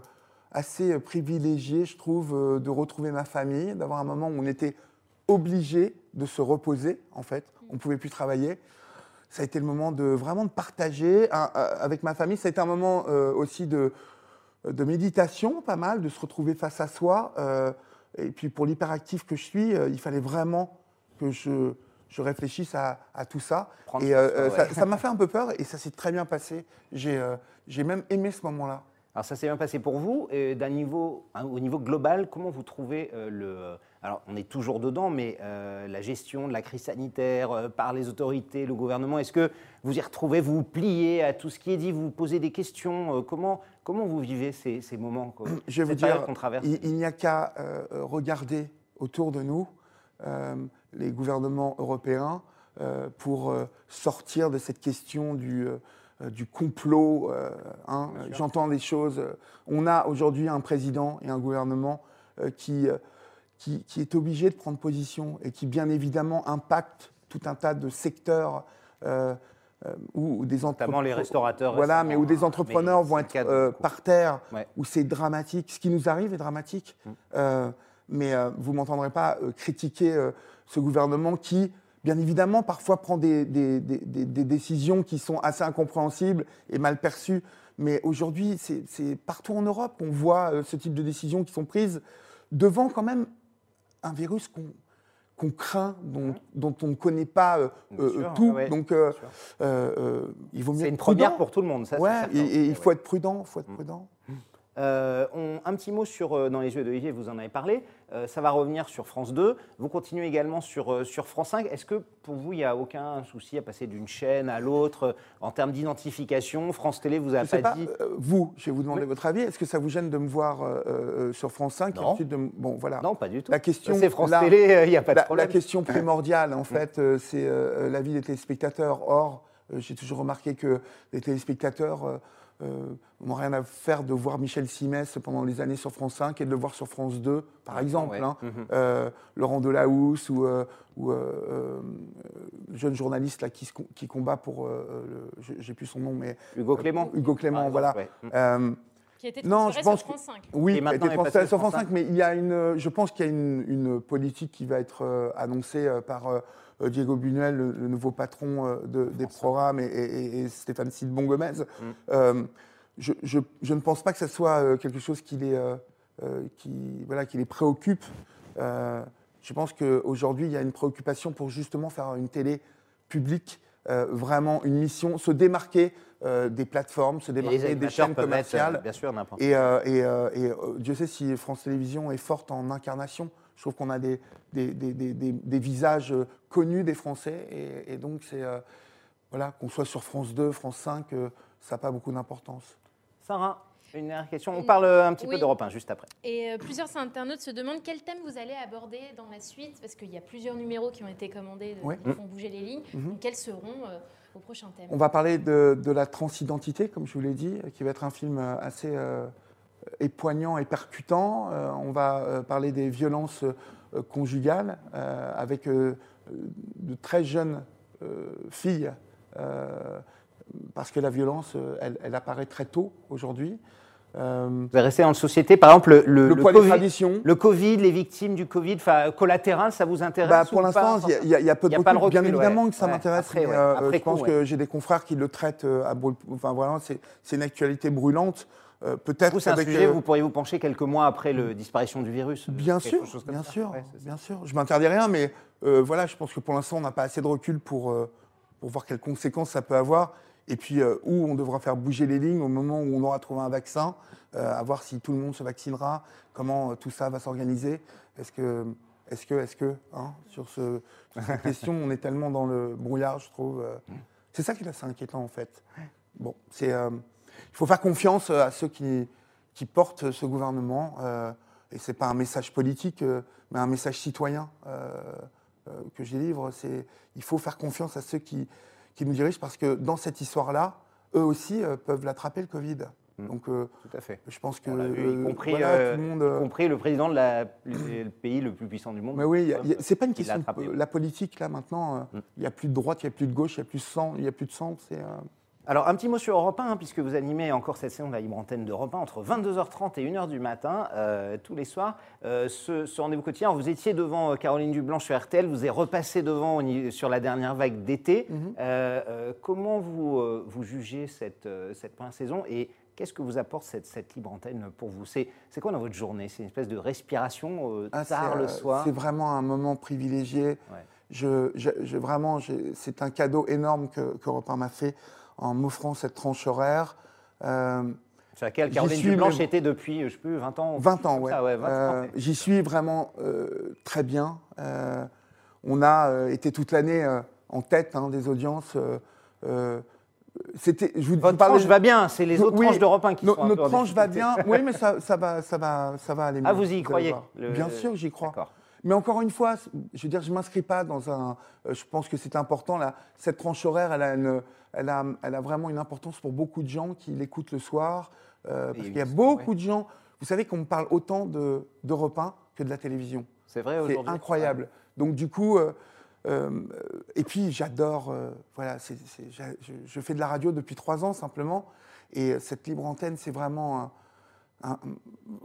[SPEAKER 2] assez euh, privilégié, je trouve, euh, de retrouver ma famille, d'avoir un moment où on était obligé de se reposer, en fait. On ne pouvait plus travailler. Ça a été le moment de vraiment de partager euh, avec ma famille. Ça a été un moment aussi de, de méditation, pas mal, de se retrouver face à soi. et puis pour l'hyperactif que je suis, il fallait vraiment que je, je réfléchisse à, à tout ça.
[SPEAKER 1] Prendre
[SPEAKER 2] et euh,
[SPEAKER 1] ouais.
[SPEAKER 2] ça- m'a <laughs> fait un peu peur et ça s'est très bien passé. J'ai euh, j'ai même aimé ce moment-là.
[SPEAKER 1] Alors ça s'est bien passé pour vous. Et d'un niveau, hein, au niveau global, comment vous trouvez euh, le... Alors on est toujours dedans, mais euh, la gestion de la crise sanitaire euh, par les autorités, le gouvernement, est-ce que vous y retrouvez, vous vous pliez à tout ce qui est dit, vous vous posez des questions euh, comment, comment vous vivez ces, ces moments quoi,
[SPEAKER 2] Je vais vous dire,
[SPEAKER 1] qu'on traverse
[SPEAKER 2] il, il n'y a qu'à euh, regarder autour de nous euh, les gouvernements européens euh, pour euh, sortir de cette question du, euh, euh, du complot. euh, hein. J'entends des choses. euh, On a aujourd'hui un président et un gouvernement euh, qui, euh, qui, qui est obligé de prendre position et qui, bien évidemment, impacte tout un tas de secteurs euh, euh, où, où des entrepreneurs.
[SPEAKER 1] les restaurateurs.
[SPEAKER 2] Voilà, mais où des entrepreneurs vont être euh, par terre,
[SPEAKER 1] Ouais.
[SPEAKER 2] où c'est dramatique. Ce qui nous arrive est dramatique.
[SPEAKER 1] Mm.
[SPEAKER 2] Euh, mais euh, vous ne m'entendrez pas euh, critiquer euh, ce gouvernement qui, bien évidemment, parfois prend des, des, des, des, décisions qui sont assez incompréhensibles et mal perçues. Mais aujourd'hui, c'est partout en Europe qu'on voit euh, ce type de décisions qui sont prises devant quand même un virus qu'on qu'on craint, dont, dont, on ne connaît pas euh, euh, tout. Donc, il vaut mieux.
[SPEAKER 1] C'est une première pour tout le monde, ça.
[SPEAKER 2] Ouais, et, il faut être prudent, faut être mm. prudent.
[SPEAKER 1] Euh, un petit mot sur euh, Dans les yeux d'Olivier, vous en avez parlé. Euh, ça va revenir sur France 2. Vous continuez également sur, sur France 5. Est-ce que pour vous, il n'y a aucun souci à passer d'une chaîne à l'autre en termes d'identification? France Télé vous a pas, pas, dit.
[SPEAKER 2] vous, je vais vous demander votre avis. Est-ce que ça vous gêne de me voir sur France 5
[SPEAKER 1] non.
[SPEAKER 2] de, bon, voilà.
[SPEAKER 1] non, pas du tout.
[SPEAKER 2] La question,
[SPEAKER 1] c'est France Télé, il n'y a pas de problème.
[SPEAKER 2] La question primordiale, en fait, c'est la vie des téléspectateurs. Or, j'ai toujours remarqué que les téléspectateurs euh, on n'a rien à faire de voir Michel Simès pendant les années sur France 5 et de le voir sur France 2, par exemple. Hein. Mhm. Euh, Laurent Delahousse ou, euh, ou le jeune journaliste là, qui, qui combat pour. J'ai plus son nom, mais.
[SPEAKER 1] Hugo Clément.
[SPEAKER 2] Hugo Clément, voilà.
[SPEAKER 3] Qui était non, je pense sur France 5.
[SPEAKER 2] Oui, qui était transféré sur France 5, mais il y a une, je pense qu'il y a une, une, politique qui va être annoncée par euh, Diego Buñuel, le, nouveau patron euh, des programmes, et, Stéphane Sidbon Gomez. Mm. Euh, je, ne pense pas que ce soit quelque chose qui les, qui, voilà, qui les préoccupe. je pense qu'aujourd'hui, il y a une préoccupation pour justement faire une télé publique, vraiment une mission, se démarquer des plateformes, se démarquer des chaînes commerciales.
[SPEAKER 1] bien sûr, n'importe
[SPEAKER 2] et, et, et, Dieu sait si France Télévisions est forte en incarnation. Je trouve qu'on a des, des, des, des, visages connus des Français. Et, donc, c'est euh, voilà, qu'on soit sur France 2, France 5, euh, ça n'a pas beaucoup d'importance.
[SPEAKER 1] Sarah une dernière question. On parle un petit peu d'Europe 1 juste après.
[SPEAKER 3] Et euh, plusieurs internautes se demandent quel thème vous allez aborder dans la suite, parce qu'il y a plusieurs numéros qui ont été commandés, qui font bouger les lignes. Mhm. quels seront
[SPEAKER 2] On va parler de, la transidentité, comme je vous l'ai dit, qui va être un film assez et poignant et percutant. Euh, on va euh, parler des violences euh, conjugales avec de très jeunes filles, parce que la violence, elle, apparaît très tôt aujourd'hui.
[SPEAKER 1] Vous allez rester dans la société, par exemple, le,
[SPEAKER 2] le, COVID,
[SPEAKER 1] le COVID, les victimes du Covid, collatéral, ça vous intéresse
[SPEAKER 2] bah, Pour l'instant, il y, a peu de recul. Bien évidemment que ça m'intéresse. je pense que j'ai des confrères qui le traitent à brûle. Enfin, voilà, c'est une actualité brûlante.
[SPEAKER 1] Euh, peut-être c'est un sujet, euh, vous pourriez vous pencher quelques mois après la disparition du virus.
[SPEAKER 2] Euh, bien sûr, bien sûr, bien sûr. Je m'interdis rien, mais voilà, je pense que pour l'instant, on n'a pas assez de recul pour, pour voir quelles conséquences ça peut avoir. Et puis où on devra faire bouger les lignes au moment où on aura trouvé un vaccin, à voir si tout le monde se vaccinera, comment tout ça va s'organiser. Est-ce que, est-ce que, est-ce que, hein, sur, ce, cette <laughs> question, on est tellement dans le brouillard, je trouve. c'est ça qui est assez inquiétant en fait. Bon, c'est il faut faire confiance euh, à ceux qui, qui portent ce gouvernement. Euh, et ce n'est pas un message politique, euh, mais un message citoyen que je délivre. Il faut faire confiance à ceux qui, qui nous dirigent parce que dans cette histoire-là, eux aussi peuvent l'attraper le Covid.
[SPEAKER 1] Mm. Donc, tout à fait.
[SPEAKER 2] Je pense que,
[SPEAKER 1] y compris, le monde, compris le président de la, le pays le plus puissant du monde.
[SPEAKER 2] Mais oui, c'est pas une question. De, la politique là maintenant, mm. il n'y a plus de droite, il n'y a plus de gauche, il n'y a plus de sang, il y a plus de sang. C'est
[SPEAKER 1] alors, un petit mot sur Europe 1, hein, puisque vous animez encore cette saison de la libre antenne d'Europe 1 entre 22h30 et 1h du matin, euh, tous les soirs. Euh, ce, rendez-vous quotidien, vous étiez devant euh, Caroline Dublanc sur RTL, vous êtes repassé devant sur la dernière vague d'été. Mhm. comment vous, vous jugez cette, cette première saison et Qu'est-ce que vous apporte cette, cette, libre antenne pour vous? C'est, quoi dans votre journée? C'est une espèce de respiration ah, tard le soir?
[SPEAKER 2] C'est vraiment un moment privilégié. Je, je, vraiment, c'est un cadeau énorme que, que 1 m'a fait en m'offrant cette tranche horaire.
[SPEAKER 1] Euh, sur laquelle Caroline Dublanche était depuis, je sais plus, 20 ans
[SPEAKER 2] 20 ans, ouais. Euh, j'y suis vraiment euh, très bien. on a été toute l'année en tête hein, des audiences.
[SPEAKER 1] c'était, je vous Votre tranche va bien, c'est les autres tranches d'Europe 1 qui sont
[SPEAKER 2] Notre tranche va bien, <laughs> oui, mais ça, ça, va, ça, va, ça va aller
[SPEAKER 1] ah, mieux. Ah, vous y croyez
[SPEAKER 2] Bien sûr, j'y crois. Mais encore une fois, je veux dire, je ne m'inscris pas dans un. Je pense que c'est important. Là, cette tranche horaire, elle a une, elle a, vraiment une importance pour beaucoup de gens qui l'écoutent le soir. Euh, parce qu'il y a beaucoup de gens. Vous savez qu'on me parle autant d'Europe 1 que de la télévision.
[SPEAKER 1] C'est vrai aujourd'hui.
[SPEAKER 2] C'est incroyable. Donc du coup, euh, euh, et puis j'adore. voilà, je, fais de la radio depuis trois ans simplement, et cette libre antenne, c'est vraiment.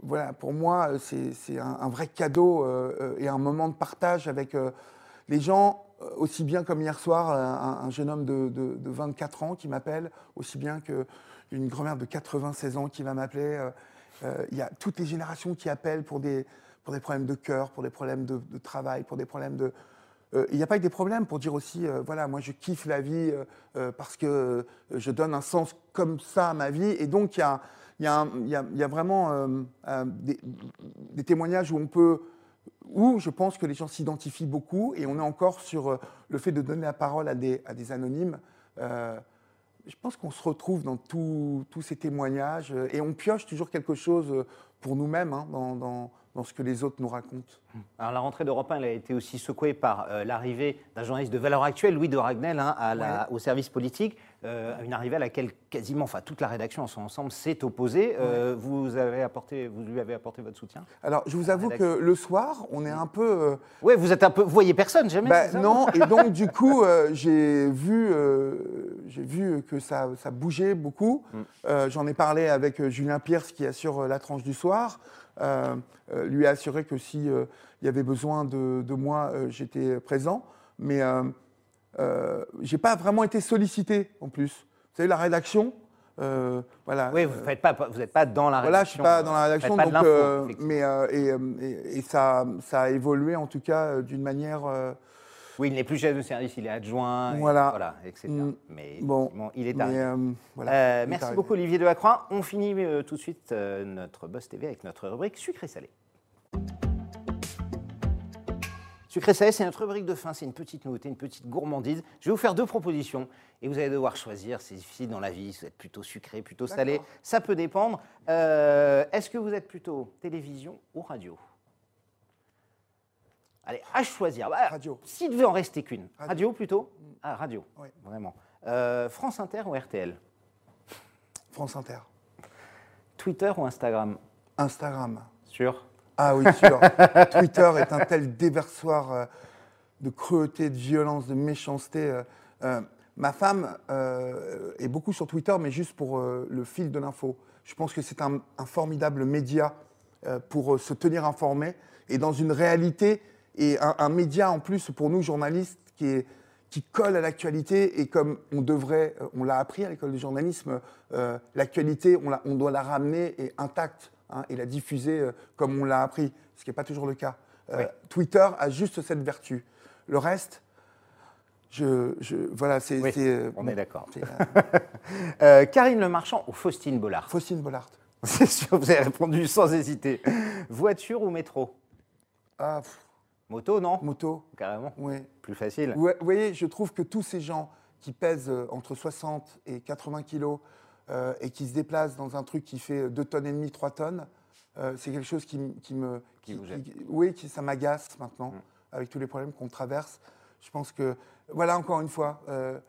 [SPEAKER 2] voilà, pour moi, c'est un, un, vrai cadeau et un moment de partage avec les gens aussi bien comme hier soir, un, un jeune homme de, de- de 24 ans qui m'appelle, aussi bien qu'une grand-mère de 96 ans qui va m'appeler. Euh, euh, Il y a toutes les générations qui appellent pour des, problèmes de cœur, pour des problèmes de, travail, pour des problèmes de... Euh, Il n'y a pas que des problèmes pour dire aussi, euh, voilà, moi je kiffe la vie euh, euh, parce que euh, je donne un sens comme ça à ma vie. Et donc il y a, vraiment euh, euh, des témoignages où on peut où je pense que les gens s'identifient beaucoup et on est encore sur euh, le fait de donner la parole à des, à des anonymes. Euh, je pense qu'on se retrouve dans tous ces témoignages euh, et on pioche toujours quelque chose pour nous-mêmes hein, dans, dans- dans ce que les autres nous racontent.
[SPEAKER 1] Alors la rentrée d'Europe 1, elle a été aussi secouée par euh, l'arrivée d'un journaliste de valeur actuelle, Louis de Ragnel, hein, à la- au service politique, euh, une arrivée à laquelle quasiment, enfin toute la rédaction en son ensemble s'est opposée. Euh, vous, avez apporté, vous lui avez apporté votre soutien
[SPEAKER 2] Alors, je vous avoue que le soir, on est un peu... euh,
[SPEAKER 1] Oui, vous êtes un peu, vous voyez personne jamais
[SPEAKER 2] Bah,
[SPEAKER 1] ça
[SPEAKER 2] non, <laughs> et donc du coup, euh, j'ai vu, j'ai vu que ça, ça bougeait beaucoup.
[SPEAKER 1] Mm.
[SPEAKER 2] J'en ai parlé avec Julien Pierce qui assure la tranche du soir. Euh, euh, lui a assuré que si euh, y avait besoin de, de moi, j'étais présent. Mais euh, j'ai pas vraiment été sollicité en plus. Vous savez, la rédaction, euh, voilà.
[SPEAKER 1] Oui, vous n'êtes pas, vous êtes pas dans la rédaction.
[SPEAKER 2] Voilà, je suis pas dans la rédaction, donc, euh, mais euh, et, et- et ça, ça a évolué en tout cas d'une manière.
[SPEAKER 1] Oui, il n'est plus chef de service, il est adjoint, et
[SPEAKER 2] Voilà.
[SPEAKER 1] voilà etc.
[SPEAKER 2] Mm.
[SPEAKER 1] Mais
[SPEAKER 2] Bon,
[SPEAKER 1] il est arrivé.
[SPEAKER 2] voilà, est
[SPEAKER 1] merci
[SPEAKER 2] arrivé.
[SPEAKER 1] beaucoup Olivier Delacroix. On finit tout de suite notre Buzz TV avec notre rubrique sucré salé. Sucré salé, c'est notre rubrique de fin, c'est une petite nouveauté, une petite gourmandise. Je vais vous faire deux propositions et vous allez devoir choisir. C'est difficile dans la vie, si vous êtes plutôt sucré, plutôt salé. Ça peut dépendre. Euh, Est-ce que vous êtes plutôt télévision ou radio? Allez, à choisir. Bah,
[SPEAKER 2] Radio.
[SPEAKER 1] S'il devait en rester qu'une. Radio.
[SPEAKER 2] Radio.
[SPEAKER 1] plutôt? Ah, radio.
[SPEAKER 2] Oui.
[SPEAKER 1] Vraiment. Euh, France Inter ou RTL
[SPEAKER 2] France Inter,
[SPEAKER 1] Twitter ou Instagram?
[SPEAKER 2] Instagram.
[SPEAKER 1] Sûr
[SPEAKER 2] Ah oui, sûr. <laughs> Twitter est un tel déversoir euh, de cruauté, de violence, de méchanceté. euh, euh, ma femme est beaucoup sur Twitter, mais juste pour le fil de l'info. Je pense que c'est un, un formidable média pour se tenir informé et dans une réalité et un, un média en plus pour nous journalistes qui est qui colle à l'actualité et comme on devrait, on l'a appris à l'école de journalisme, euh, l'actualité, on, on doit la ramener et intacte hein, et la diffuser euh, comme on l'a appris, ce qui n'est pas toujours le cas. Euh,
[SPEAKER 1] Oui.
[SPEAKER 2] Twitter a juste cette vertu. Le reste, je, je- voilà, c'est.
[SPEAKER 1] Oui,
[SPEAKER 2] euh,
[SPEAKER 1] on
[SPEAKER 2] bon,
[SPEAKER 1] est d'accord. <laughs>
[SPEAKER 2] euh,
[SPEAKER 1] Karine Le Marchand ou Faustine Bollard?
[SPEAKER 2] Faustine Bollard. <laughs>
[SPEAKER 1] C'est sûr, vous avez répondu sans hésiter. Voiture ou métro?
[SPEAKER 2] Ah,
[SPEAKER 1] Moto, non?
[SPEAKER 2] Moto,
[SPEAKER 1] Carrément.
[SPEAKER 2] oui.
[SPEAKER 1] Plus facile.
[SPEAKER 2] Ouais, Vous voyez, je trouve que tous ces gens qui pèsent entre 60 et 80 kilos euh, et qui se déplacent dans un truc qui fait 2 tonnes et demie, 3 tonnes, euh, c'est quelque chose qui, qui me...
[SPEAKER 1] Qui gêne.
[SPEAKER 2] oui, qui, ça m'agace maintenant,
[SPEAKER 1] Mm.
[SPEAKER 2] avec tous les problèmes qu'on traverse. Je pense que, voilà, encore une fois, euh,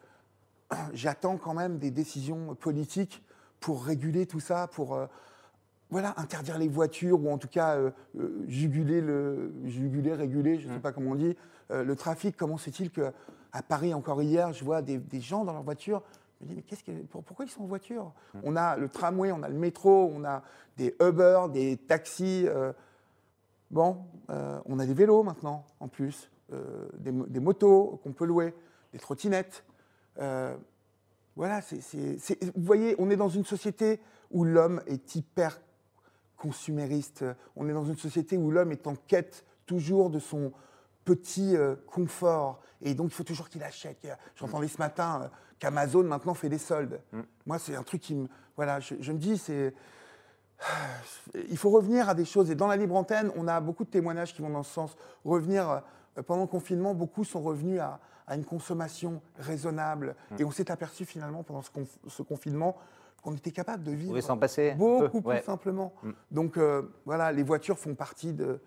[SPEAKER 2] <clears throat> j'attends quand même des décisions politiques pour réguler tout ça, pour... voilà, interdire les voitures ou en tout cas euh, euh, juguler, le, juguler, réguler, je ne sais pas comment on dit, euh, le trafic. Comment se fait-il qu'à Paris, encore hier, je vois des, des gens dans leur voiture je me dis, mais qu'est-ce que, pour- pourquoi ils sont en voiture? On a le tramway, on a le métro, on a des Uber, des taxis. euh, bon, euh, on a des vélos maintenant, en plus, euh, des, mo- des motos qu'on peut louer, des trottinettes. Voilà, c'est, c'est- c'est- vous voyez, on est dans une société où l'homme est hyper consumériste. On est dans une société où l'homme est en quête toujours de son petit confort. Et donc, il faut toujours qu'il achète. J'entendais ce matin qu'Amazon maintenant fait des soldes. Moi, c'est un truc qui me. Voilà, je, je me dis, c'est. Il faut revenir à des choses. Et dans la libre antenne, on a beaucoup de témoignages qui vont dans ce sens. Revenir, euh, pendant le confinement, beaucoup sont revenus à, à une consommation raisonnable. Et on s'est aperçu finalement, pendant ce, conf- ce confinement, qu'on était capable de vivre
[SPEAKER 1] s'en passer
[SPEAKER 2] beaucoup
[SPEAKER 1] peu
[SPEAKER 2] plus simplement.
[SPEAKER 1] Mm.
[SPEAKER 2] Donc euh, voilà, les voitures font partie de. euh,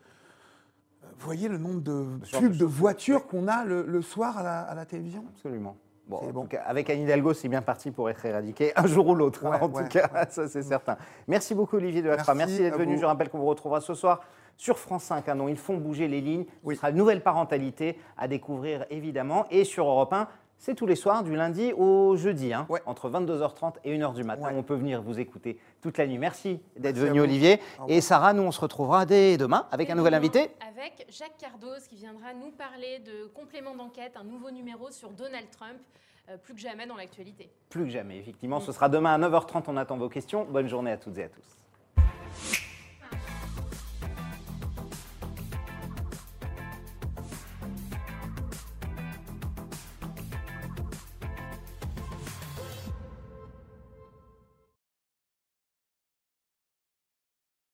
[SPEAKER 2] Vous voyez le nombre de
[SPEAKER 1] sûr,
[SPEAKER 2] pubs
[SPEAKER 1] de
[SPEAKER 2] de voitures qu'on a le, le soir à la, à la télévision?
[SPEAKER 1] Absolument. Bon, tout avec Anne Hidalgo, c'est bien parti pour être éradiqué un jour ou l'autre, hein, en
[SPEAKER 2] ouais,
[SPEAKER 1] tout cas, ça c'est certain. Merci beaucoup Olivier Delacroix,
[SPEAKER 2] Merci
[SPEAKER 1] merci d'être venu. Je rappelle qu'on vous retrouvera ce soir sur France 5, hein, dont ils font bouger les lignes.
[SPEAKER 2] Oui.
[SPEAKER 1] Ce sera une nouvelle parentalité à découvrir évidemment. Et sur Europe 1, C'est tous les soirs, du lundi au jeudi, hein,
[SPEAKER 2] Ouais.
[SPEAKER 1] entre 22h30 et 1h du matin.
[SPEAKER 2] Ouais.
[SPEAKER 1] On peut venir vous écouter toute la nuit. Merci d'être venu. Olivier. Et Sarah, nous, on se retrouvera dès demain avec
[SPEAKER 3] Et
[SPEAKER 1] un nouvel invité.
[SPEAKER 3] Avec Jacques Cardoz qui viendra nous parler de complément d'enquête, un nouveau numéro sur Donald Trump, euh, plus que jamais dans l'actualité.
[SPEAKER 1] Plus que jamais, effectivement. Ce sera demain à 9h30. On attend vos questions. Bonne journée à toutes et à tous.